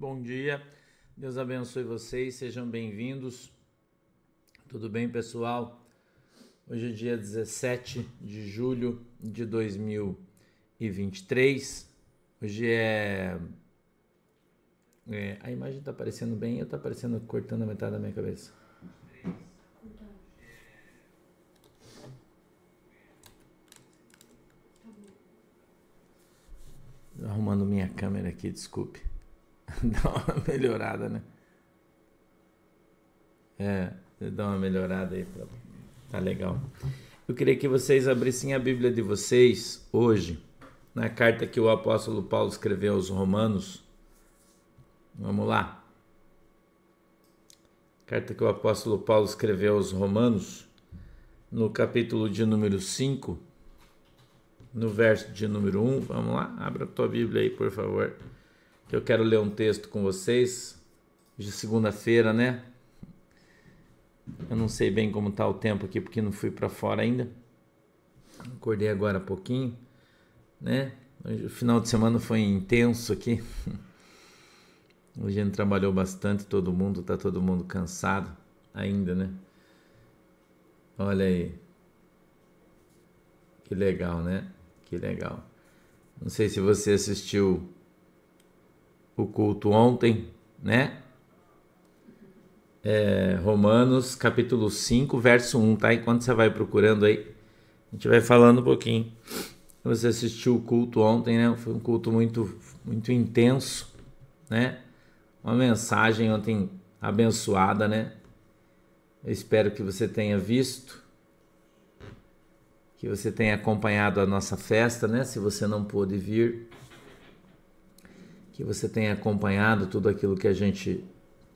Bom dia, Deus abençoe vocês, sejam bem-vindos. Tudo bem, pessoal? Hoje é dia 17 de julho de 2023. Hoje é. é a imagem está aparecendo bem ou está aparecendo cortando a metade da minha cabeça? Arrumando minha câmera aqui, desculpe. dá uma melhorada, né? É, dá uma melhorada aí. Pra... Tá legal. Eu queria que vocês abrissem a Bíblia de vocês hoje, na carta que o apóstolo Paulo escreveu aos Romanos. Vamos lá. Carta que o apóstolo Paulo escreveu aos Romanos, no capítulo de número 5, no verso de número 1. Vamos lá, abra a tua Bíblia aí, por favor eu quero ler um texto com vocês de segunda-feira, né? Eu não sei bem como tá o tempo aqui porque não fui para fora ainda. Acordei agora há pouquinho, né? Hoje, o final de semana foi intenso aqui. Hoje a gente trabalhou bastante, todo mundo, tá todo mundo cansado ainda, né? Olha aí. Que legal, né? Que legal. Não sei se você assistiu o culto ontem, né? É, Romanos capítulo 5, verso 1, tá? Enquanto você vai procurando aí, a gente vai falando um pouquinho. Você assistiu o culto ontem, né? Foi um culto muito, muito intenso, né? Uma mensagem ontem abençoada, né? Eu espero que você tenha visto, que você tenha acompanhado a nossa festa, né? Se você não pôde vir, que você tenha acompanhado tudo aquilo que a gente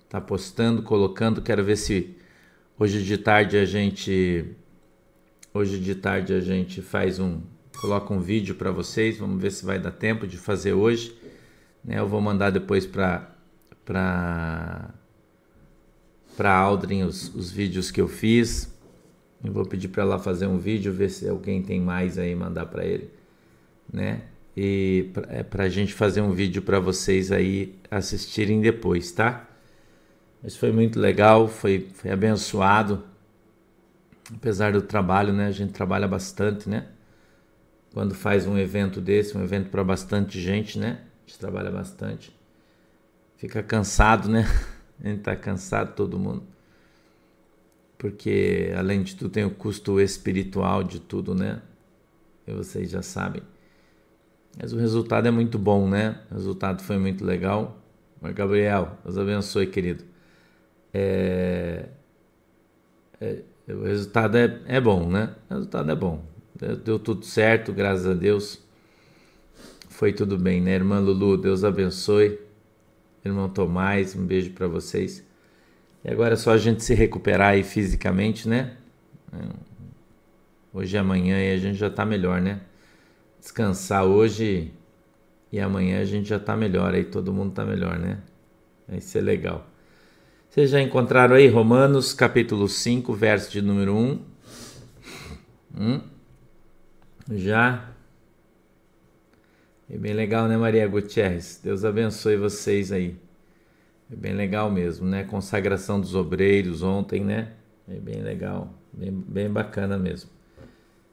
está postando, colocando. Quero ver se hoje de tarde a gente hoje de tarde a gente faz um coloca um vídeo para vocês. Vamos ver se vai dar tempo de fazer hoje. Né? Eu vou mandar depois para para para Aldrin os, os vídeos que eu fiz. Eu vou pedir para ela fazer um vídeo, ver se alguém tem mais aí mandar para ele, né? E para é, a gente fazer um vídeo para vocês aí assistirem depois, tá? Mas foi muito legal, foi, foi abençoado, apesar do trabalho, né? A gente trabalha bastante, né? Quando faz um evento desse, um evento para bastante gente, né? A gente trabalha bastante. Fica cansado, né? A gente tá cansado, todo mundo. Porque além de tudo tem o custo espiritual de tudo, né? E vocês já sabem. Mas o resultado é muito bom, né? O resultado foi muito legal. Mas, Gabriel, Deus abençoe, querido. É... É... o resultado é, é bom, né? O resultado é bom. Deu, deu tudo certo, graças a Deus. Foi tudo bem, né? Irmã Lulu, Deus abençoe. Irmão Tomás, um beijo para vocês. E agora é só a gente se recuperar aí fisicamente, né? É, hoje e amanhã e a gente já tá melhor, né? Descansar hoje e amanhã a gente já tá melhor, aí todo mundo tá melhor, né? Vai ser legal. Vocês já encontraram aí Romanos capítulo 5, verso de número 1? Hum? Já? É bem legal, né, Maria Gutierrez? Deus abençoe vocês aí. É bem legal mesmo, né? Consagração dos obreiros ontem, né? É bem legal, bem, bem bacana mesmo.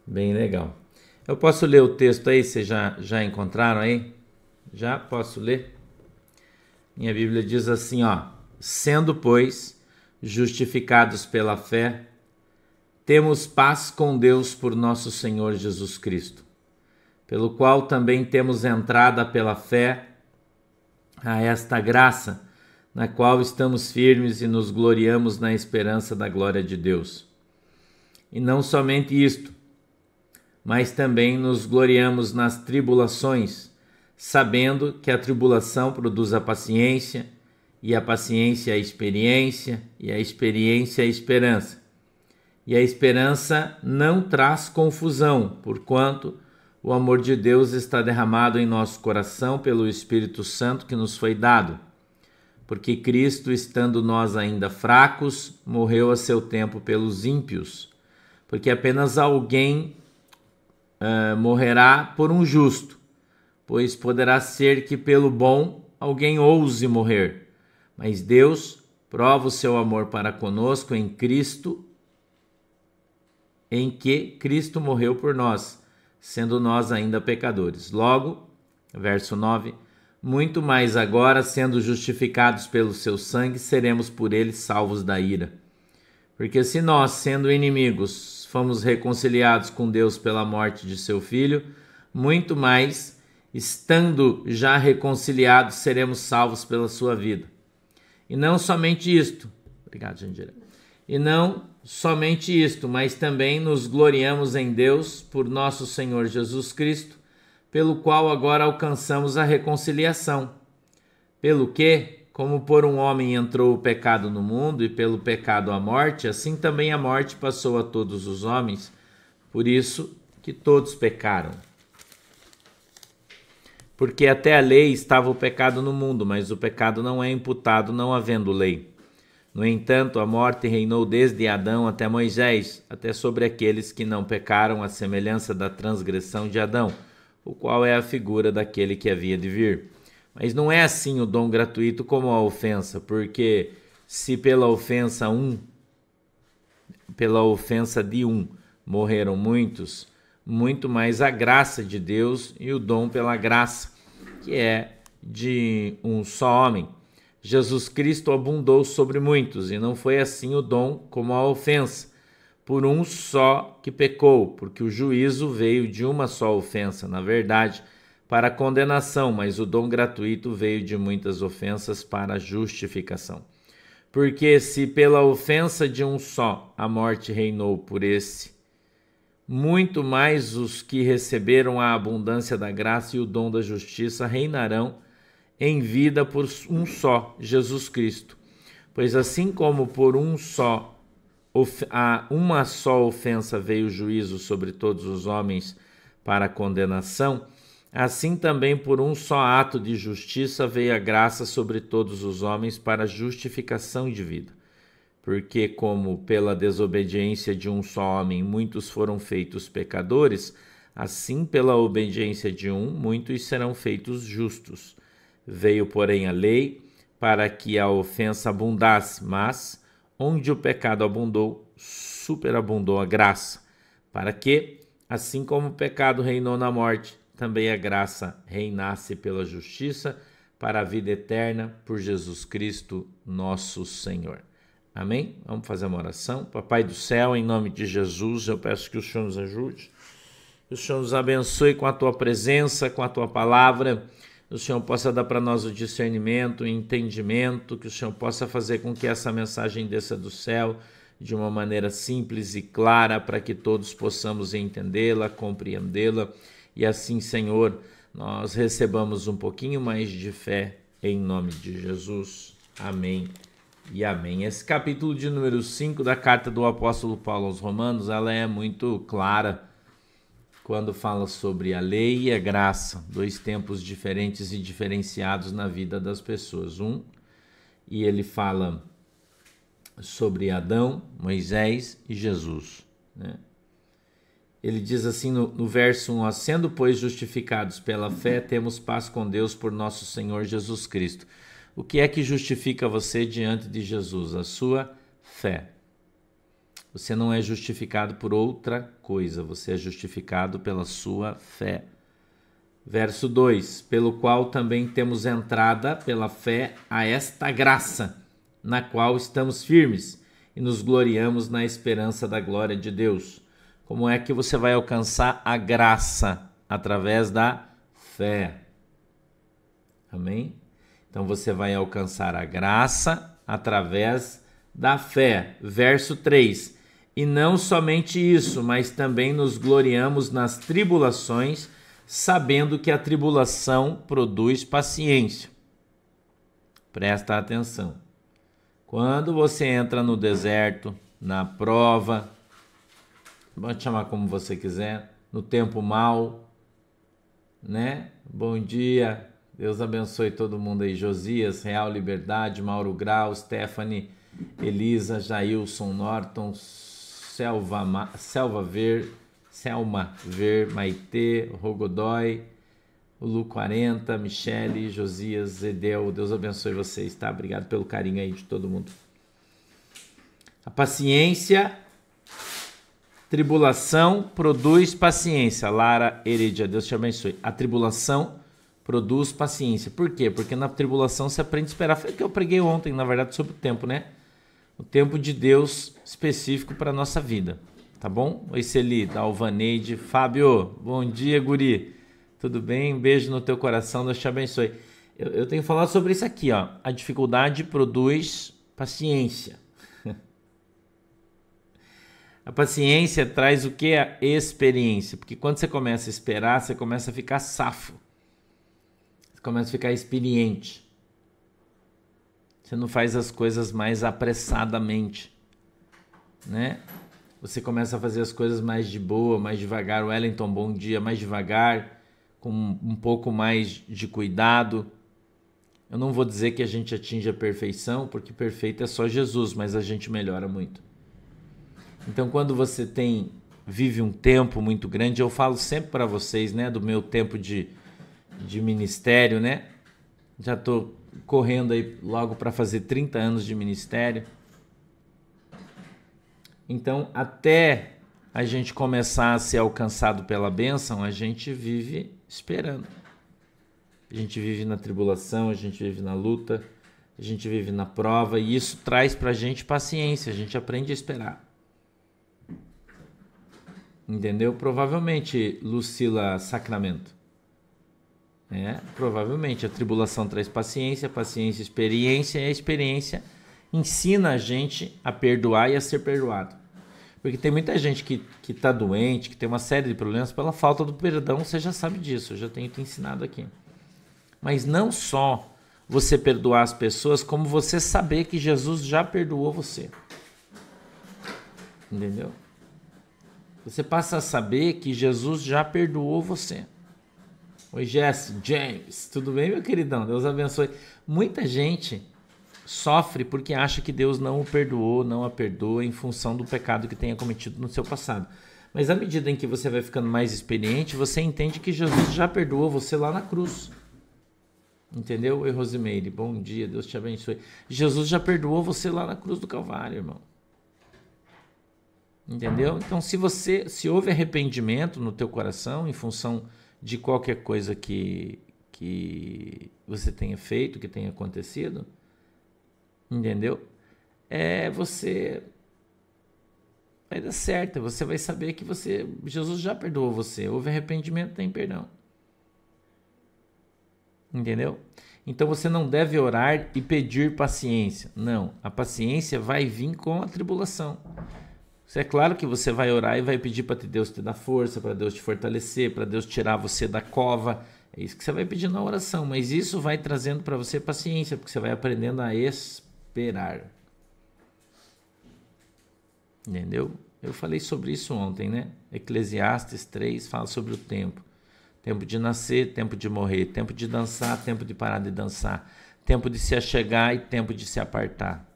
Bem legal. Eu posso ler o texto aí? Vocês já, já encontraram aí? Já posso ler? Minha Bíblia diz assim, ó: Sendo, pois, justificados pela fé, temos paz com Deus por nosso Senhor Jesus Cristo, pelo qual também temos entrada pela fé a esta graça, na qual estamos firmes e nos gloriamos na esperança da glória de Deus. E não somente isto, mas também nos gloriamos nas tribulações, sabendo que a tribulação produz a paciência, e a paciência a experiência, e a experiência a esperança. E a esperança não traz confusão, porquanto o amor de Deus está derramado em nosso coração pelo Espírito Santo que nos foi dado. Porque Cristo, estando nós ainda fracos, morreu a seu tempo pelos ímpios. Porque apenas alguém uh, morrerá por um justo, pois poderá ser que pelo bom alguém ouse morrer. Mas Deus prova o seu amor para conosco em Cristo, em que Cristo morreu por nós, sendo nós ainda pecadores. Logo, verso 9: muito mais agora, sendo justificados pelo seu sangue, seremos por ele salvos da ira. Porque se nós, sendo inimigos, fomos reconciliados com Deus pela morte de seu filho, muito mais, estando já reconciliados, seremos salvos pela sua vida. E não somente isto, obrigado, Jandira. E não somente isto, mas também nos gloriamos em Deus por nosso Senhor Jesus Cristo pelo qual agora alcançamos a reconciliação. Pelo que, como por um homem entrou o pecado no mundo e pelo pecado a morte, assim também a morte passou a todos os homens, por isso que todos pecaram. Porque até a lei estava o pecado no mundo, mas o pecado não é imputado não havendo lei. No entanto, a morte reinou desde Adão até Moisés, até sobre aqueles que não pecaram, à semelhança da transgressão de Adão o qual é a figura daquele que havia de vir. Mas não é assim o dom gratuito como a ofensa, porque se pela ofensa um, pela ofensa de um morreram muitos, muito mais a graça de Deus e o dom pela graça, que é de um só homem. Jesus Cristo abundou sobre muitos, e não foi assim o dom como a ofensa por um só que pecou, porque o juízo veio de uma só ofensa, na verdade, para condenação, mas o dom gratuito veio de muitas ofensas para justificação. Porque se pela ofensa de um só a morte reinou por esse, muito mais os que receberam a abundância da graça e o dom da justiça reinarão em vida por um só, Jesus Cristo. Pois assim como por um só a uma só ofensa veio o juízo sobre todos os homens para condenação, assim também por um só ato de justiça veio a graça sobre todos os homens para justificação de vida. Porque, como pela desobediência de um só homem muitos foram feitos pecadores, assim pela obediência de um muitos serão feitos justos. Veio, porém, a lei para que a ofensa abundasse, mas onde o pecado abundou, superabundou a graça, para que, assim como o pecado reinou na morte, também a graça reinasse pela justiça para a vida eterna por Jesus Cristo, nosso Senhor. Amém? Vamos fazer uma oração. Papai do céu, em nome de Jesus, eu peço que o Senhor nos ajude. Que o Senhor nos abençoe com a tua presença, com a tua palavra o Senhor possa dar para nós o discernimento, o entendimento, que o Senhor possa fazer com que essa mensagem desça do céu de uma maneira simples e clara para que todos possamos entendê-la, compreendê-la e assim, Senhor, nós recebamos um pouquinho mais de fé em nome de Jesus. Amém e amém. Esse capítulo de número 5 da carta do apóstolo Paulo aos Romanos, ela é muito clara quando fala sobre a lei e a graça, dois tempos diferentes e diferenciados na vida das pessoas. Um, e ele fala sobre Adão, Moisés e Jesus. Né? Ele diz assim no, no verso 1: Sendo, pois, justificados pela fé, temos paz com Deus por nosso Senhor Jesus Cristo. O que é que justifica você diante de Jesus? A sua fé. Você não é justificado por outra coisa, você é justificado pela sua fé. Verso 2: Pelo qual também temos entrada pela fé a esta graça, na qual estamos firmes e nos gloriamos na esperança da glória de Deus. Como é que você vai alcançar a graça? Através da fé. Amém? Então você vai alcançar a graça através da fé. Verso 3: e não somente isso, mas também nos gloriamos nas tribulações, sabendo que a tribulação produz paciência. Presta atenção. Quando você entra no deserto, na prova, pode chamar como você quiser, no tempo mal, né? Bom dia, Deus abençoe todo mundo aí. Josias, Real Liberdade, Mauro Grau, Stephanie, Elisa, Jailson Norton, Selva, Selva Ver, Selma Ver, Maitê, Rogodói, Lu 40, Michele, Josias, Edel, Deus abençoe vocês, tá? Obrigado pelo carinho aí de todo mundo. A paciência, tribulação produz paciência. Lara Heredia, Deus te abençoe. A tribulação produz paciência. Por quê? Porque na tribulação você aprende a esperar. Foi o que eu preguei ontem, na verdade, sobre o tempo, né? O tempo de Deus específico para nossa vida, tá bom? Oi, Celi, Alvaneide, Fábio, bom dia, guri. Tudo bem? Um beijo no teu coração, Deus te abençoe. Eu, eu tenho falado sobre isso aqui, ó. A dificuldade produz paciência. A paciência traz o que? A experiência. Porque quando você começa a esperar, você começa a ficar safo. Você começa a ficar experiente. Você não faz as coisas mais apressadamente, né? Você começa a fazer as coisas mais de boa, mais devagar. Wellington, bom dia, mais devagar com um pouco mais de cuidado. Eu não vou dizer que a gente atinge a perfeição, porque perfeito é só Jesus, mas a gente melhora muito. Então, quando você tem vive um tempo muito grande, eu falo sempre para vocês, né, do meu tempo de, de ministério, né? Já estou correndo aí logo para fazer 30 anos de ministério. Então, até a gente começar a ser alcançado pela bênção, a gente vive esperando. A gente vive na tribulação, a gente vive na luta, a gente vive na prova e isso traz para a gente paciência, a gente aprende a esperar. Entendeu? Provavelmente, Lucila Sacramento. É, provavelmente a tribulação traz paciência, paciência, experiência, e a experiência ensina a gente a perdoar e a ser perdoado. Porque tem muita gente que, que tá doente, que tem uma série de problemas pela falta do perdão, você já sabe disso, eu já tenho te ensinado aqui. Mas não só você perdoar as pessoas, como você saber que Jesus já perdoou você. Entendeu? Você passa a saber que Jesus já perdoou você. Oi, Jess, James, tudo bem, meu queridão? Deus abençoe. Muita gente sofre porque acha que Deus não o perdoou, não a perdoa em função do pecado que tenha cometido no seu passado. Mas à medida em que você vai ficando mais experiente, você entende que Jesus já perdoou você lá na cruz. Entendeu? Oi, Rosimeire, bom dia, Deus te abençoe. Jesus já perdoou você lá na cruz do Calvário, irmão. Entendeu? Então, se você, se houve arrependimento no teu coração em função de qualquer coisa que que você tenha feito, que tenha acontecido, entendeu? É você vai dar certo, você vai saber que você Jesus já perdoou você. Houve arrependimento, tem perdão. Entendeu? Então você não deve orar e pedir paciência. Não, a paciência vai vir com a tribulação. É claro que você vai orar e vai pedir para Deus te dar força, para Deus te fortalecer, para Deus tirar você da cova. É isso que você vai pedir na oração, mas isso vai trazendo para você paciência, porque você vai aprendendo a esperar. Entendeu? Eu falei sobre isso ontem, né? Eclesiastes 3 fala sobre o tempo. Tempo de nascer, tempo de morrer, tempo de dançar, tempo de parar de dançar, tempo de se achegar e tempo de se apartar.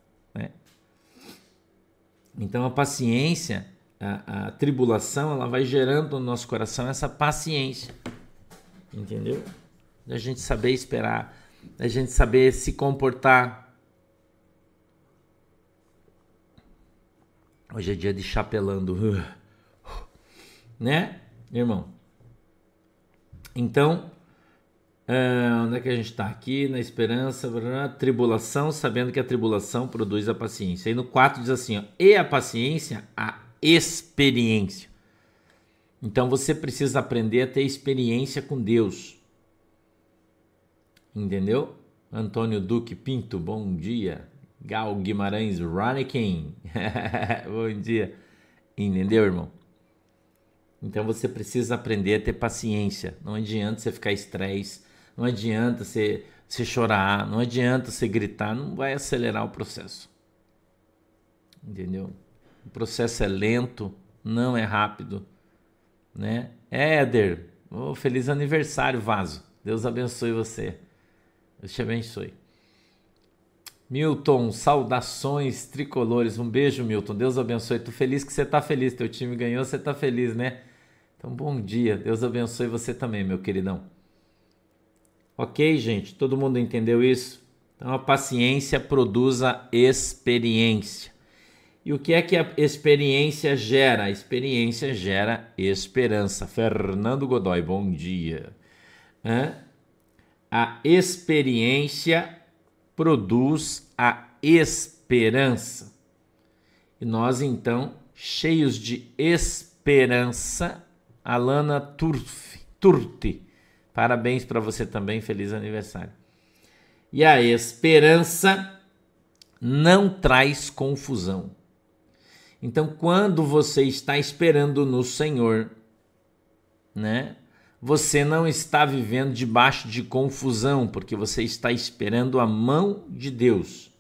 Então a paciência, a, a tribulação, ela vai gerando no nosso coração essa paciência. Entendeu? Da gente saber esperar, da gente saber se comportar Hoje é dia de chapelando. Né, irmão? Então, uh, onde é que a gente está? Aqui na esperança, tribulação, sabendo que a tribulação produz a paciência. E no 4 diz assim: ó, e a paciência, a experiência. Então você precisa aprender a ter experiência com Deus. Entendeu? Antônio Duque Pinto, bom dia. Gal Guimarães Ranikin. Bom dia. Entendeu, irmão? Então você precisa aprender a ter paciência. Não adianta você ficar estresse, não adianta você, você chorar, não adianta você gritar, não vai acelerar o processo. Entendeu? O processo é lento, não é rápido, né? Éder, oh, feliz aniversário, Vaso. Deus abençoe você. Deus te abençoe. Milton, saudações tricolores. Um beijo, Milton. Deus abençoe. Tô feliz que você tá feliz. Teu time ganhou, você tá feliz, né? Então, bom dia. Deus abençoe você também, meu queridão. Ok, gente? Todo mundo entendeu isso? Então a paciência produz a experiência. E o que é que a experiência gera? A experiência gera esperança. Fernando Godoy, bom dia. Hã? A experiência produz a esperança. E nós então, cheios de esperança, Alana Turf, Turti, parabéns para você também, feliz aniversário. E a esperança não traz confusão. Então, quando você está esperando no Senhor, né? Você não está vivendo debaixo de confusão, porque você está esperando a mão de Deus.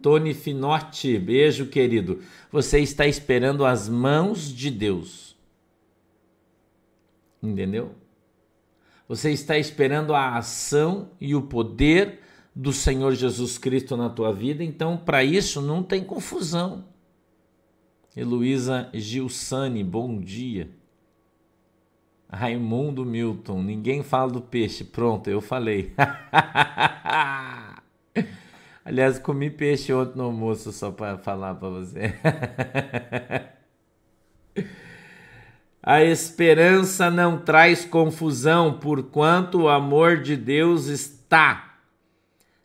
Tony Finotti, beijo querido. Você está esperando as mãos de Deus. Entendeu? Você está esperando a ação e o poder do Senhor Jesus Cristo na tua vida, então para isso não tem confusão. Heloísa Gilsani, bom dia. Raimundo Milton, ninguém fala do peixe. Pronto, eu falei. Aliás, comi peixe ontem no almoço só para falar para você. A esperança não traz confusão, porquanto o amor de Deus está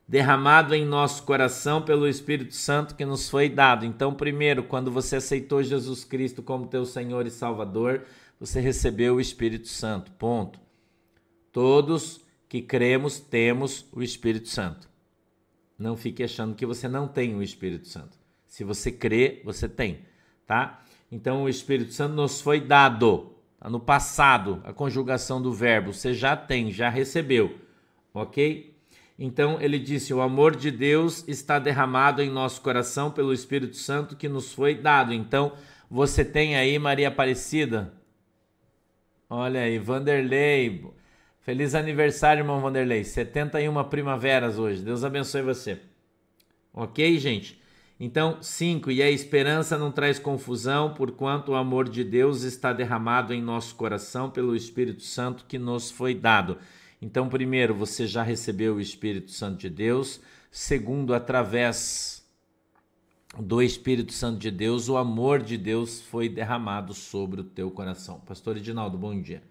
derramado em nosso coração pelo Espírito Santo que nos foi dado. Então, primeiro, quando você aceitou Jesus Cristo como teu Senhor e Salvador, você recebeu o Espírito Santo. Ponto. Todos que cremos temos o Espírito Santo. Não fique achando que você não tem o Espírito Santo. Se você crê, você tem, tá? Então o Espírito Santo nos foi dado. Tá no passado, a conjugação do verbo. Você já tem, já recebeu. Ok? Então ele disse: O amor de Deus está derramado em nosso coração pelo Espírito Santo que nos foi dado. Então você tem aí, Maria Aparecida. Olha aí, Vanderlei. Feliz aniversário, irmão Vanderlei. 71 primaveras hoje. Deus abençoe você. Ok, gente? Então, 5. E a esperança não traz confusão, porquanto o amor de Deus está derramado em nosso coração pelo Espírito Santo que nos foi dado. Então, primeiro, você já recebeu o Espírito Santo de Deus. Segundo, através do Espírito Santo de Deus, o amor de Deus foi derramado sobre o teu coração. Pastor Edinaldo, bom dia.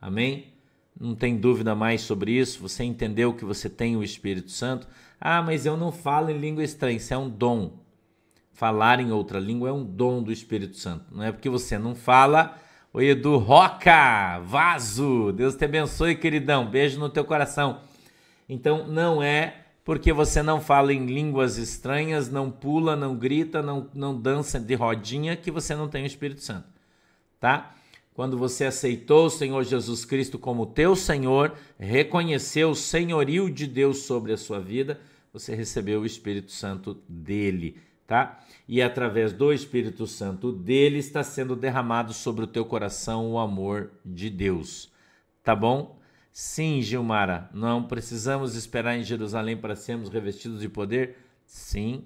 Amém? Não tem dúvida mais sobre isso? Você entendeu que você tem o Espírito Santo? Ah, mas eu não falo em língua estranha, isso é um dom. Falar em outra língua é um dom do Espírito Santo. Não é porque você não fala. Oi, Edu Roca, vaso. Deus te abençoe, queridão. Beijo no teu coração. Então, não é porque você não fala em línguas estranhas, não pula, não grita, não, não dança de rodinha, que você não tem o Espírito Santo. Tá? Quando você aceitou o Senhor Jesus Cristo como teu Senhor, reconheceu o senhorio de Deus sobre a sua vida, você recebeu o Espírito Santo dele, tá? E através do Espírito Santo dele está sendo derramado sobre o teu coração o amor de Deus. Tá bom? Sim, Gilmara, não precisamos esperar em Jerusalém para sermos revestidos de poder? Sim,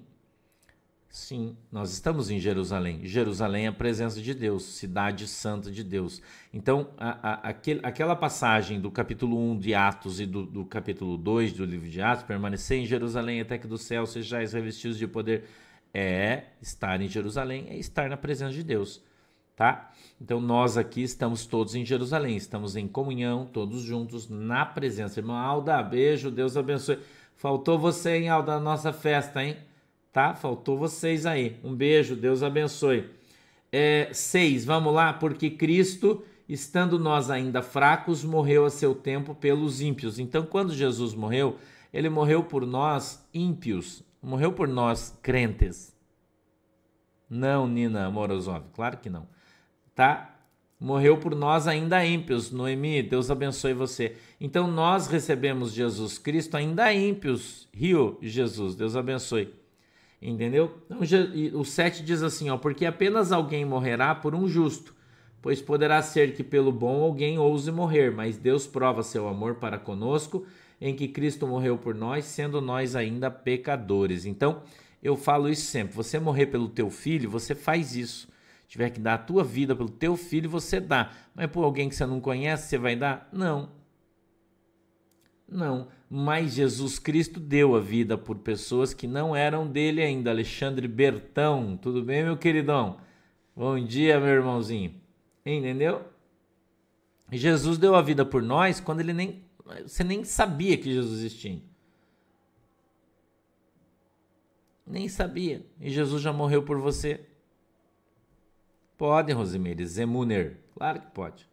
Sim, nós estamos em Jerusalém. Jerusalém é a presença de Deus, cidade santa de Deus. Então, a, a, aquele, aquela passagem do capítulo 1 de Atos e do, do, capítulo 2 do livro de Atos, permanecer em Jerusalém até que do céu sejais revestidos de poder, é estar em Jerusalém, é estar na presença de Deus, tá? Então, nós aqui estamos todos em Jerusalém, estamos em comunhão, todos juntos, na presença. Irmão Alda, beijo, Deus abençoe. Faltou você, hein, Alda, na nossa festa, hein? tá? Faltou vocês aí. Um beijo, Deus abençoe. É, seis, vamos lá, porque Cristo, estando nós ainda fracos, morreu a seu tempo pelos ímpios. Então, quando Jesus morreu, ele morreu por nós ímpios, morreu por nós crentes. Não, Nina Morozov, claro que não. Tá? Morreu por nós ainda ímpios. Noemi, Deus abençoe você. Então nós recebemos Jesus Cristo ainda ímpios. Rio, Jesus, Deus abençoe. Entendeu? Então, o 7 diz assim, ó, porque apenas alguém morrerá por um justo, pois poderá ser que pelo bom alguém ouse morrer, mas Deus prova seu amor para conosco, em que Cristo morreu por nós, sendo nós ainda pecadores. Então, eu falo isso sempre, você morrer pelo teu filho, você faz isso. Se tiver que dar a tua vida pelo teu filho, você dá. Mas por alguém que você não conhece, você vai dar? Não. Não, mas Jesus Cristo deu a vida por pessoas que não eram dele ainda. Alexandre Bertão, tudo bem, meu queridão? Bom dia, meu irmãozinho. Entendeu? Jesus deu a vida por nós quando ele nem você nem sabia que Jesus existia. Nem sabia. E Jesus já morreu por você. Pode, Rosimeire. Zemuner. Claro que pode.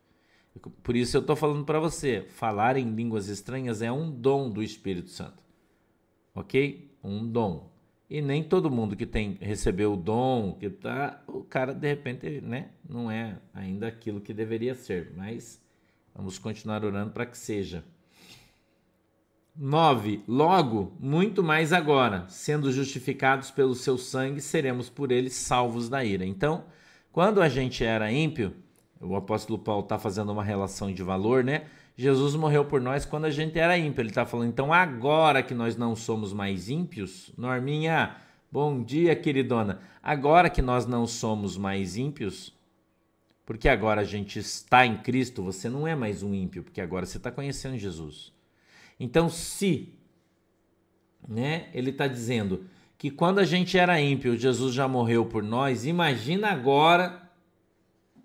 Por isso eu estou falando para você. Falar em línguas estranhas é um dom do Espírito Santo. Ok? Um dom. E nem todo mundo que tem recebeu o dom, que tá, o cara de repente, né, não é ainda aquilo que deveria ser, mas vamos continuar orando para que seja. 9. Logo, muito mais agora, sendo justificados pelo seu sangue, seremos por ele salvos da ira. Então, quando a gente era ímpio, o apóstolo Paulo está fazendo uma relação de valor, né? Jesus morreu por nós quando a gente era ímpio. Ele está falando, então agora que nós não somos mais ímpios, Norminha, bom dia, queridona. Agora que nós não somos mais ímpios, porque agora a gente está em Cristo, você não é mais um ímpio, porque agora você está conhecendo Jesus. Então, se né, ele está dizendo que quando a gente era ímpio, Jesus já morreu por nós, imagina agora,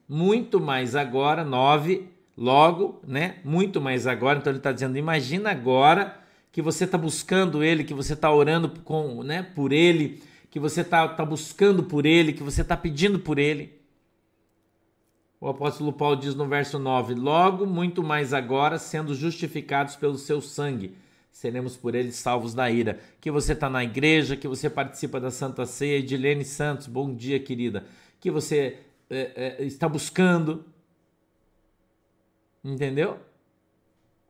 muito mais agora, nove, logo, né? Muito mais agora. Então ele está dizendo, imagina agora que você está buscando ele, que você está orando com, né, por ele, que você está tá buscando por ele, que você está pedindo por ele. O apóstolo Paulo diz no verso 9: Logo, muito mais agora, sendo justificados pelo seu sangue, seremos por ele salvos da ira. Que você está na igreja, que você participa da Santa Ceia. Edilene Santos, bom dia, querida. Que você é, é, está buscando. Entendeu?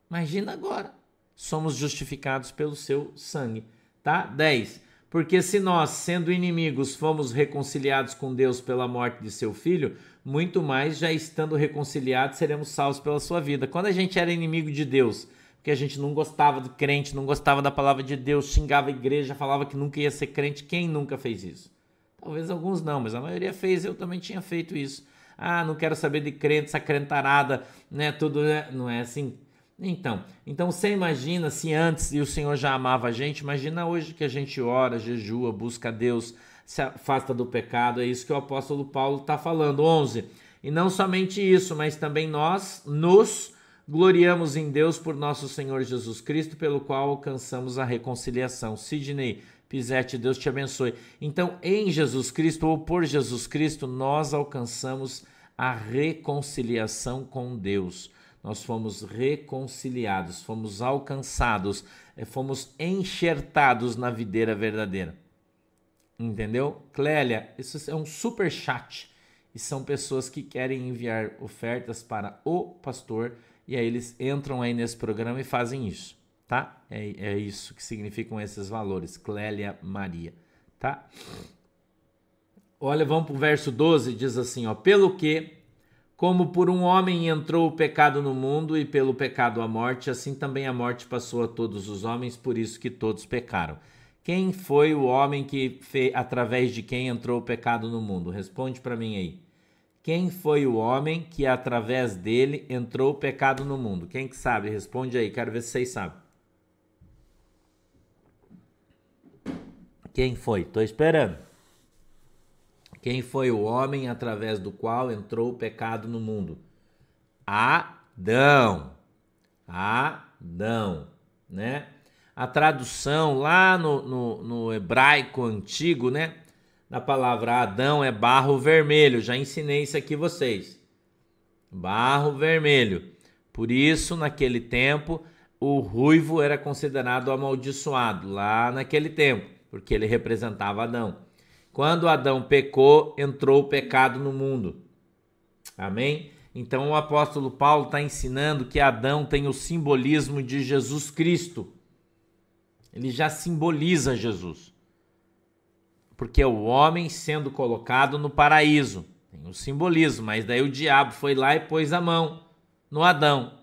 Imagina agora. Somos justificados pelo seu sangue. Tá? 10. Porque se nós, sendo inimigos, fomos reconciliados com Deus pela morte de seu filho, muito mais, já estando reconciliados, seremos salvos pela sua vida. Quando a gente era inimigo de Deus, porque a gente não gostava do crente, não gostava da palavra de Deus, xingava a igreja, falava que nunca ia ser crente, quem nunca fez isso? Talvez alguns não, mas a maioria fez, eu também tinha feito isso. Ah, não quero saber de crente, essa crentarada, né? Tudo é... não é assim. Então, então você imagina se antes e o Senhor já amava a gente, imagina hoje que a gente ora, jejua, busca a Deus, se afasta do pecado. É isso que o apóstolo Paulo está falando. 11. E não somente isso, mas também nós nos gloriamos em Deus por nosso Senhor Jesus Cristo, pelo qual alcançamos a reconciliação. Sidney Pizete, Deus te abençoe. Então, em Jesus Cristo ou por Jesus Cristo, nós alcançamos a reconciliação com Deus. Nós fomos reconciliados, fomos alcançados, eh, fomos enxertados na videira verdadeira. Entendeu? Clélia, isso é um super chat. E são pessoas que querem enviar ofertas para o pastor. E aí eles entram aí nesse programa e fazem isso, tá? É, é isso que significam esses valores. Clélia Maria, tá? Olha, vamos para o verso 12, diz assim, ó. Pelo que, como por um homem entrou o pecado no mundo e pelo pecado a morte, assim também a morte passou a todos os homens, por isso que todos pecaram. Quem foi o homem que fez, através de quem entrou o pecado no mundo? Responde para mim aí. Quem foi o homem que através dele entrou o pecado no mundo? Quem que sabe? Responde aí, quero ver se vocês sabem. Quem foi? Tô esperando. Quem foi o homem através do qual entrou o pecado no mundo? Adão. Adão, né? a tradução lá no, no, no hebraico antigo, né? Da palavra Adão é barro vermelho. Já ensinei isso aqui vocês. Barro vermelho. Por isso, naquele tempo, o ruivo era considerado amaldiçoado, lá naquele tempo, porque ele representava Adão. Quando Adão pecou, entrou o pecado no mundo. Amém? Então o apóstolo Paulo está ensinando que Adão tem o simbolismo de Jesus Cristo. Ele já simboliza Jesus. Porque é o homem sendo colocado no paraíso. Tem um simbolismo, mas daí o diabo foi lá e pôs a mão no Adão.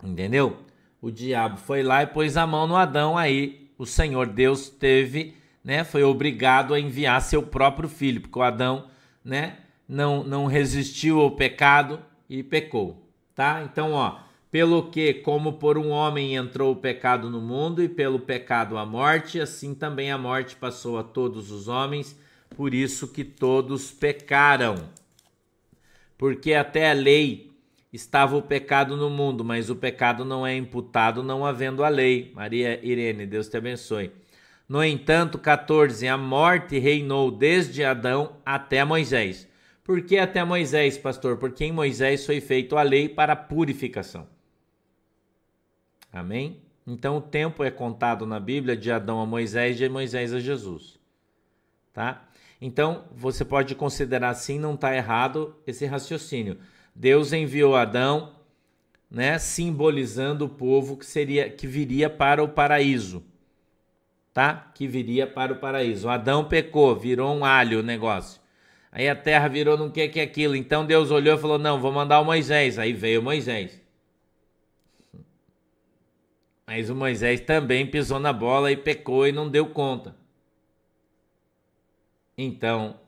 Entendeu? O diabo foi lá e pôs a mão no Adão, aí o Senhor Deus teve, né, foi obrigado a enviar seu próprio filho, porque o Adão, né, não não resistiu ao pecado e pecou, tá? Então, ó, Pelo que, como por um homem entrou o pecado no mundo, e pelo pecado a morte, assim também a morte passou a todos os homens, por isso que todos pecaram. Porque até a lei estava o pecado no mundo, mas o pecado não é imputado não havendo a lei. Maria Irene, Deus te abençoe. No entanto, 14, a morte reinou desde Adão até Moisés. Por que até Moisés, pastor? Porque em Moisés foi feita a lei para purificação. Amém? Então o tempo é contado na Bíblia de Adão a Moisés, de Moisés a Jesus. Tá? Então você pode considerar assim, não está errado esse raciocínio. Deus enviou Adão, né, simbolizando o povo que seria que viria para o paraíso. Tá? Que viria para o paraíso. Adão pecou, virou um alho o negócio. Aí a terra virou não que que é aquilo. Então Deus olhou e falou: "Não, vou mandar o Moisés". Aí veio Moisés. Mas o Moisés também pisou na bola e pecou e não deu conta. Então,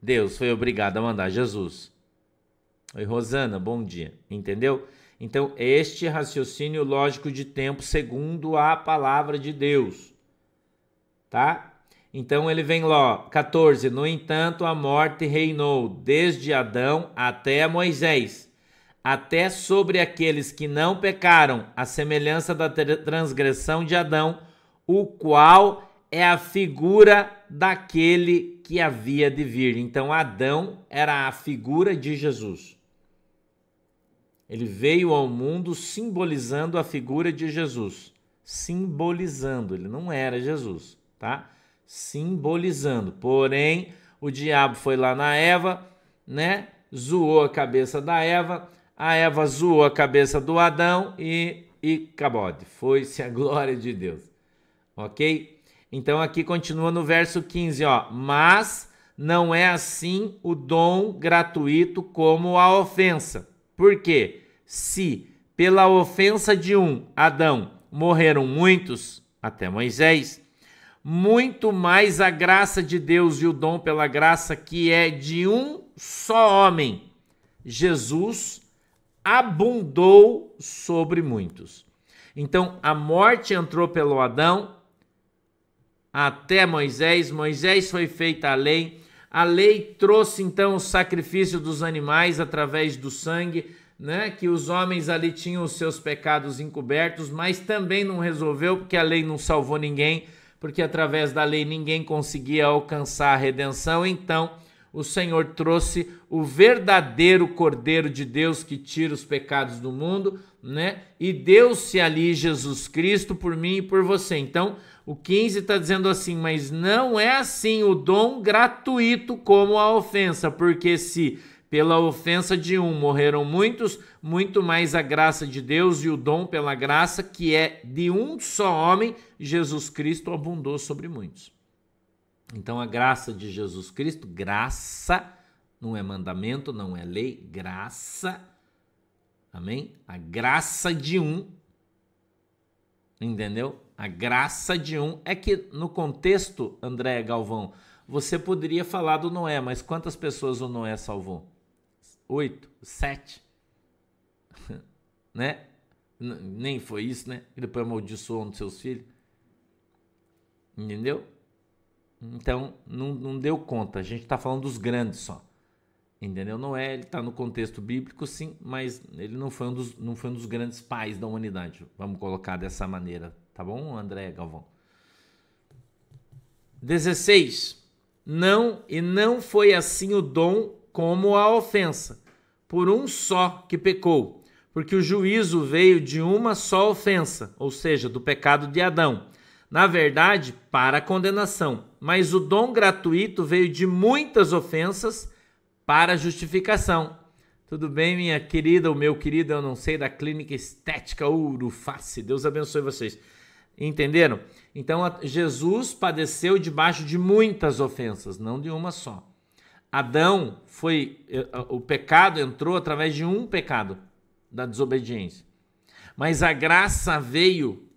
Deus foi obrigado a mandar Jesus. Oi, Rosana, bom dia. Entendeu? Então, este raciocínio lógico de tempo segundo a palavra de Deus. Tá? Então ele vem lá, 14. No entanto, a morte reinou desde Adão até Moisés até sobre aqueles que não pecaram, a semelhança da transgressão de Adão, o qual é a figura daquele que havia de vir. Então, Adão era a figura de Jesus. Ele veio ao mundo simbolizando a figura de Jesus. Simbolizando, ele não era Jesus, tá? Simbolizando. Porém, o diabo foi lá na Eva, né? Zoou a cabeça da Eva a Eva zoou a cabeça do Adão e, e cabode. Foi-se a glória de Deus. Ok? Então aqui continua no verso 15, ó. Mas não é assim o dom gratuito como a ofensa. Por quê? Se pela ofensa de um, Adão, morreram muitos, até Moisés, muito mais a graça de Deus e o dom pela graça que é de um só homem, Jesus, abundou sobre muitos. Então a morte entrou pelo Adão até Moisés, Moisés foi feita a lei, a lei trouxe então o sacrifício dos animais através do sangue, né? Que os homens ali tinham os seus pecados encobertos, mas também não resolveu porque a lei não salvou ninguém, porque através da lei ninguém conseguia alcançar a redenção, então o Senhor trouxe o verdadeiro Cordeiro de Deus que tira os pecados do mundo, né? E deu-se ali Jesus Cristo por mim e por você. Então, o 15 está dizendo assim, mas não é assim o dom gratuito como a ofensa, porque se pela ofensa de um morreram muitos, muito mais a graça de Deus e o dom pela graça, que é de um só homem, Jesus Cristo, abundou sobre muitos. Então a graça de Jesus Cristo, graça, não é mandamento, não é lei, graça. Amém? A graça de um. Entendeu? A graça de um é que no contexto, André Galvão, você poderia falar do Noé, mas quantas pessoas o Noé salvou? Oito, sete, né? Nem foi isso, né? E depois amaldiçoou um dos seus filhos. Entendeu? Então, não, não deu conta. A gente está falando dos grandes só. Entendeu? Não é, ele está no contexto bíblico, sim, mas ele não foi, um dos, não foi um dos grandes pais da humanidade. Vamos colocar dessa maneira. Tá bom, André Galvão? 16. Não, e não foi assim o dom como a ofensa, por um só que pecou, porque o juízo veio de uma só ofensa, ou seja, do pecado de Adão na verdade, para a condenação. Mas o dom gratuito veio de muitas ofensas para a justificação. Tudo bem, minha querida, o meu querido, eu não sei, da Clínica Estética Uruface. Deus abençoe vocês. Entenderam? Então, Jesus padeceu debaixo de muitas ofensas, não de uma só. Adão foi. Eh, o pecado entrou através de um pecado, da desobediência. Mas a graça veio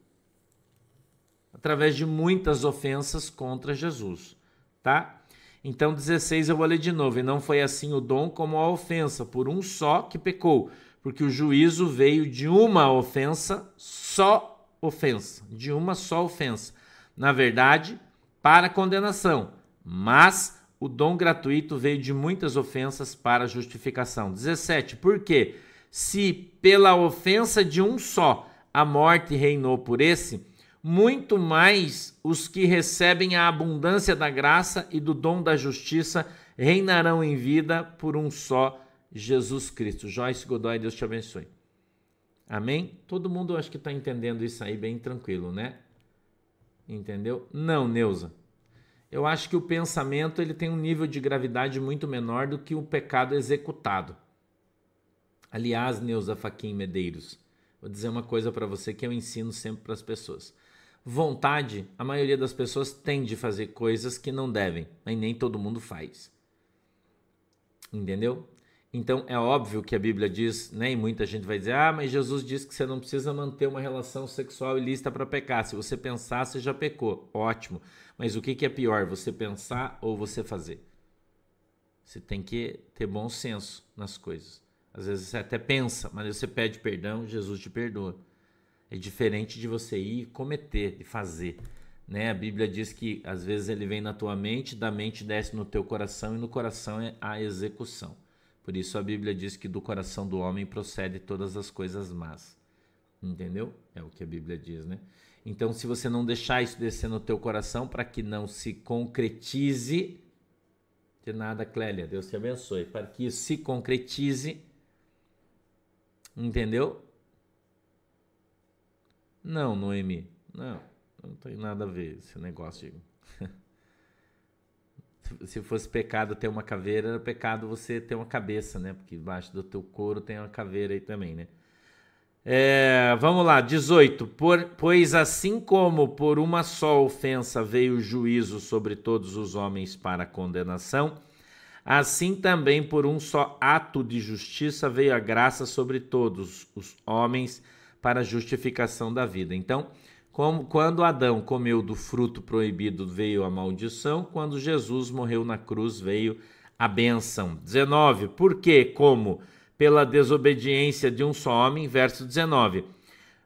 através de muitas ofensas contra Jesus, tá? Então 16 eu vou ler de novo. E não foi assim o dom como a ofensa, por um só que pecou, Porque o juízo veio de uma ofensa, só ofensa, de uma só ofensa. Na verdade, para condenação, mas o dom gratuito veio de muitas ofensas para justificação. 17. Por quê? Se pela ofensa de um só a morte reinou por esse, muito mais os que recebem a abundância da graça e do dom da justiça reinarão em vida por um só Jesus Cristo. Joyce Godoy, Deus te abençoe. Amém? Todo mundo acho que está entendendo isso aí bem tranquilo, né? Entendeu? Não, Neuza. Eu acho que o pensamento ele tem um nível de gravidade muito menor do que o pecado executado. Aliás, Neuza Faquim Medeiros, vou dizer uma coisa para você que eu ensino sempre para as pessoas. Vontade, a maioria das pessoas tem de fazer coisas que não devem, mas nem todo mundo faz. Entendeu? Então é óbvio que a Bíblia diz, né? E muita gente vai dizer: "Ah, mas Jesus disse que você não precisa manter uma relação sexual ilícita para pecar. Se você pensar, você já pecou". Ótimo. Mas o que que é pior, você pensar ou você fazer? Você tem que ter bom senso nas coisas. Às vezes você até pensa, mas você pede perdão, Jesus te perdoa. É diferente de você ir cometer e fazer. Né? A Bíblia diz que às vezes ele vem na tua mente, da mente desce no teu coração e no coração é a execução. Por isso a Bíblia diz que do coração do homem procede todas as coisas más. Entendeu? É o que a Bíblia diz, né? Então, se você não deixar isso descer no teu coração para que não se concretize, de nada, Clélia, Deus te abençoe, para que isso se concretize, entendeu? Não, Noemi, não, não tem nada a ver esse negócio. Se fosse pecado ter uma caveira, era pecado você ter uma cabeça, né? Porque embaixo do teu couro tem uma caveira aí também, né? É, vamos lá, 18. Por, pois assim como por uma só ofensa veio o juízo sobre todos os homens para condenação, assim também por um só ato de justiça veio a graça sobre todos os homens para justificação da vida. Então, como, quando Adão comeu do fruto proibido veio a maldição, quando Jesus morreu na cruz veio a benção. 19. Por quê? Como? pela desobediência de um só homem, verso 19.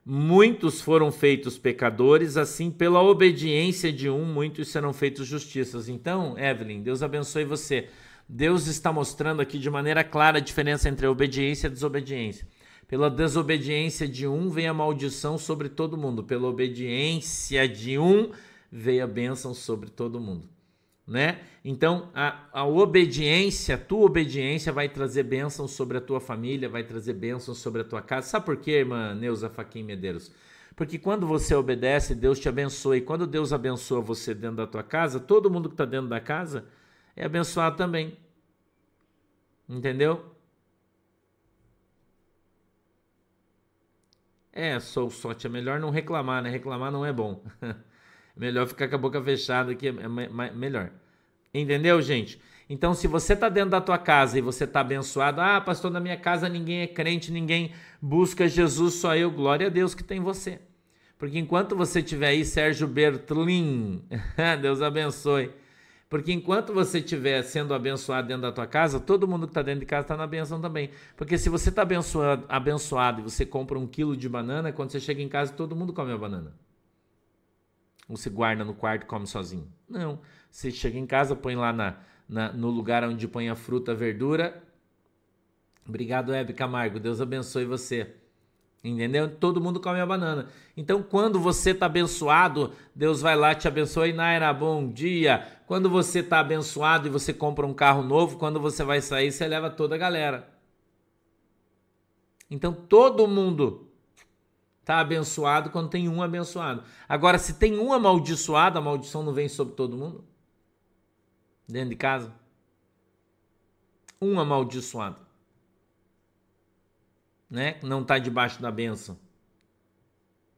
Muitos foram feitos pecadores, assim pela obediência de um, muitos serão feitos justiças. Então, Evelyn, Deus abençoe você. Deus está mostrando aqui de maneira clara a diferença entre a obediência e a desobediência. Pela desobediência de um veio a maldição sobre todo mundo, pela obediência de um veio a bênção sobre todo mundo né? Então, a, a obediência, a tua obediência vai trazer bênçãos sobre a tua família, vai trazer bênçãos sobre a tua casa. Sabe por quê, irmã Neuza Faquim Medeiros? Porque quando você obedece, Deus te abençoa. E quando Deus abençoa você dentro da tua casa, todo mundo que está dentro da casa é abençoado também. Entendeu? É, sou sorte. É melhor não reclamar, né? Reclamar não é bom. Melhor ficar com a boca fechada que é melhor. Entendeu, gente? Então, se você está dentro da tua casa e você está abençoado, ah, pastor, na minha casa ninguém é crente, ninguém busca Jesus, só eu, glória a Deus que tem você. Porque enquanto você tiver aí, Sérgio Bertlin, Deus abençoe. Porque enquanto você estiver sendo abençoado dentro da tua casa, todo mundo que está dentro de casa está na benção também. Porque se você está abençoado, abençoado e você compra um quilo de banana, quando você chega em casa, todo mundo come a banana. Ou você guarda no quarto e come sozinho? Não. Você chega em casa, põe lá na, na, no lugar onde põe a fruta, a verdura. Obrigado, Hebe Camargo. Deus abençoe você. Entendeu? Todo mundo come a banana. Então, quando você está abençoado, Deus vai lá te abençoe. Naira, bom dia. Quando você está abençoado e você compra um carro novo, quando você vai sair, você leva toda a galera. Então, todo mundo Está abençoado quando tem um abençoado. Agora, se tem um amaldiçoado, a maldição não vem sobre todo mundo? Dentro de casa? Um amaldiçoado. Né? Não está debaixo da bênção.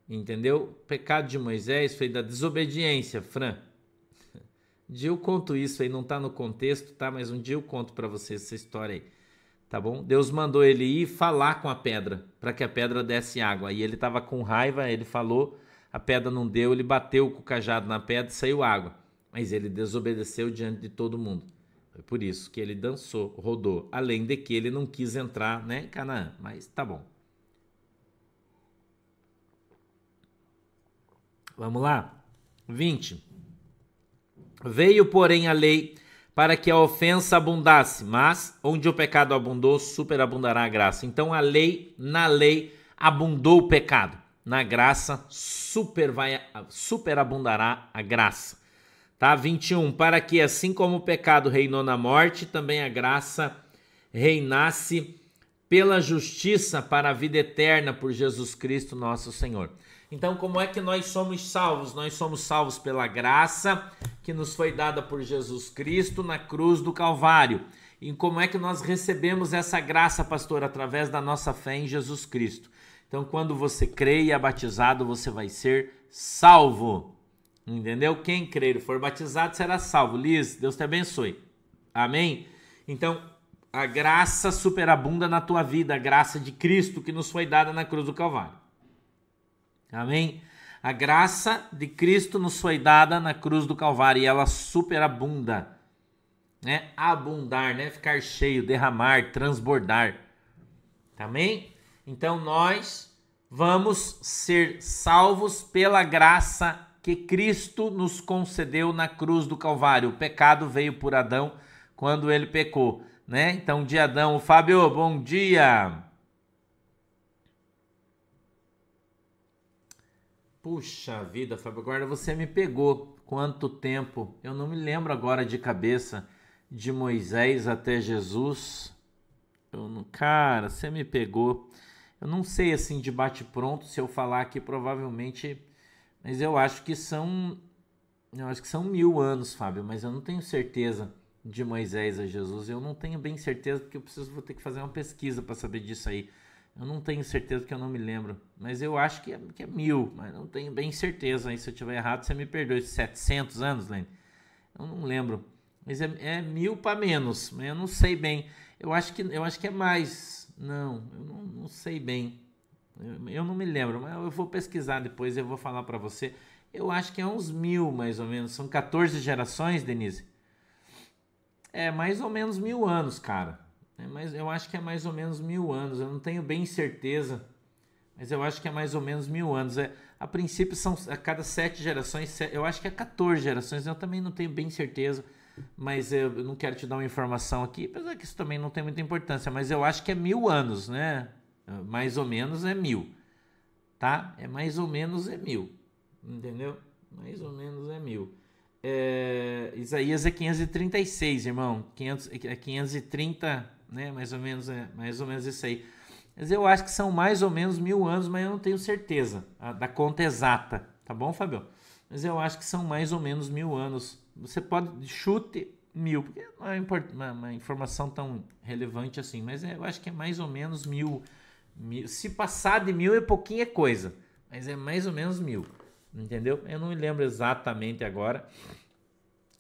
Entendeu? Pecado de Moisés foi da desobediência, Fran. Dia eu conto isso aí, não está no contexto, tá? Mas um dia eu conto para vocês essa história aí tá bom? Deus mandou ele ir falar com a pedra, para que a pedra desse água. E ele estava com raiva, ele falou, a pedra não deu, ele bateu com o cajado na pedra e saiu água. Mas ele desobedeceu diante de todo mundo. É por isso que ele dançou, rodou. Além de que ele não quis entrar né, em Canaã. Mas tá bom. Vamos lá. 20. Veio, porém, a lei para que a ofensa abundasse, mas onde o pecado abundou, superabundará a graça. Então a lei, na lei, abundou o pecado. Na graça, super vai, superabundará a graça. Tá? 21. Para que assim como o pecado reinou na morte, também a graça reinasse pela justiça para a vida eterna por Jesus Cristo, nosso Senhor. Então, como é que nós somos salvos? Nós somos salvos pela graça que nos foi dada por Jesus Cristo na cruz do Calvário. E como é que nós recebemos essa graça, pastor? Através da nossa fé em Jesus Cristo. Então, quando você crê e é batizado, você vai ser salvo. Entendeu? Quem crer e for batizado será salvo. Liz, Deus te abençoe. Amém? Então, a graça superabunda na tua vida, a graça de Cristo que nos foi dada na cruz do Calvário. Amém? A graça de Cristo nos foi dada na cruz do Calvário e ela superabunda. Né? Abundar, né? Ficar cheio, derramar, transbordar. Amém? Então nós vamos ser salvos pela graça que Cristo nos concedeu na cruz do Calvário. O pecado veio por Adão quando ele pecou, né? Então, de Adão, Fábio, bom dia. Puxa vida, Fábio, agora você me pegou. Quanto tempo? Eu não me lembro agora de cabeça de Moisés até Jesus. Eu não... Cara, você me pegou. Eu não sei assim de bate pronto se eu falar aqui provavelmente, mas eu acho que são, eu acho que são mil anos, Fábio. Mas eu não tenho certeza de Moisés a Jesus. Eu não tenho bem certeza porque eu preciso vou ter que fazer uma pesquisa para saber disso aí. Eu não tenho certeza porque eu não me lembro. Mas eu acho que é, que é mil, mas não tenho bem certeza. Aí se eu tiver errado, você me perdoe. 700 anos, Lene? Eu não lembro. Mas é, é mil para menos. Mas eu não sei bem. Eu acho que, eu acho que é mais. Não, eu não, não sei bem. Eu, eu, não me lembro, mas eu vou pesquisar depois e eu vou falar para você. Eu acho que é uns mil, mais ou menos. São 14 gerações, Denise? É, mais ou menos mil anos, cara. É, eu acho que é mais ou menos mil anos. Eu não tenho bem certeza, mas eu acho que é mais ou menos mil anos. É, a princípio são a cada sete gerações, eu acho que é 14 gerações. Eu também não tenho bem certeza, mas eu não quero te dar uma informação aqui, apesar que isso também não tem muita importância. Mas eu acho que é mil anos, né? Mais ou menos é mil, tá? É mais ou menos é mil, entendeu? Mais ou menos é mil. É, Isaías é 536, irmão. 500, é 530 né? Mais ou menos, é, mais ou menos isso aí. Mas eu acho que são mais ou menos mil anos, mas eu não tenho certeza da conta exata, tá bom, Fabio? Mas eu acho que são mais ou menos mil anos. Você pode chute mil, porque não é uma, uma informação tão relevante assim, mas é, eu acho que é mais ou menos mil, mil. Se passar de mil é pouquinha coisa, mas é mais ou menos mil, entendeu? Eu não me lembro exatamente agora.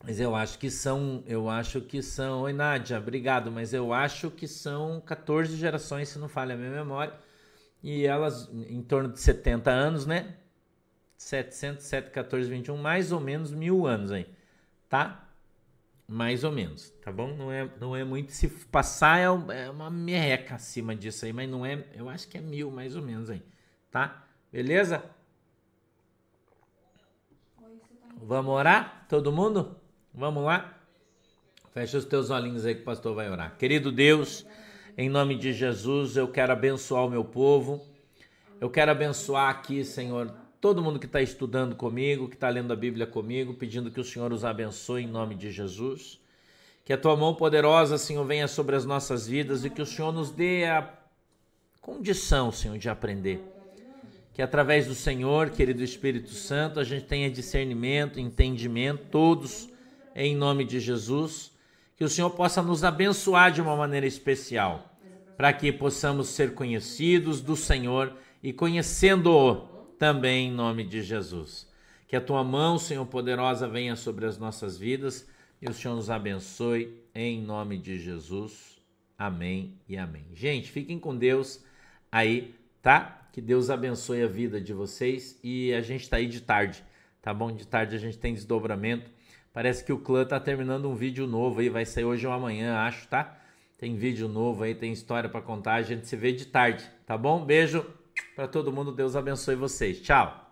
Mas eu acho que são, eu acho que são, oi Nádia, obrigado, mas eu acho que são 14 gerações, se não falha a minha memória, e elas em torno de 70 anos, né? 700, 7, 14, 21, mais ou menos mil anos aí, tá? Mais ou menos, tá bom? Não é, não é muito, se passar é, é uma merreca acima disso aí, mas não é, eu acho que é mil mais ou menos aí, tá? Beleza? Vamos orar? Todo mundo? Vamos lá? Fecha os teus olhinhos aí que o pastor vai orar. Querido Deus, em nome de Jesus, eu quero abençoar o meu povo. Eu quero abençoar aqui, Senhor, todo mundo que está estudando comigo, que está lendo a Bíblia comigo, pedindo que o Senhor os abençoe em nome de Jesus. Que a tua mão poderosa, Senhor, venha sobre as nossas vidas e que o Senhor nos dê a condição, Senhor, de aprender. Que através do Senhor, querido Espírito Santo, a gente tenha discernimento, entendimento, todos em nome de Jesus. Que o Senhor possa nos abençoar de uma maneira especial, para que possamos ser conhecidos do Senhor e conhecendo-o também em nome de Jesus. Que a tua mão, Senhor poderosa, venha sobre as nossas vidas e o Senhor nos abençoe em nome de Jesus. Amém e amém. Gente, fiquem com Deus aí, tá? Que Deus abençoe a vida de vocês e a gente tá aí de tarde, tá bom? De tarde a gente tem desdobramento Parece que o clã tá terminando um vídeo novo aí, vai sair hoje ou amanhã, acho, tá? Tem vídeo novo aí, tem história para contar, a gente se vê de tarde, tá bom? Beijo para todo mundo, Deus abençoe vocês. Tchau.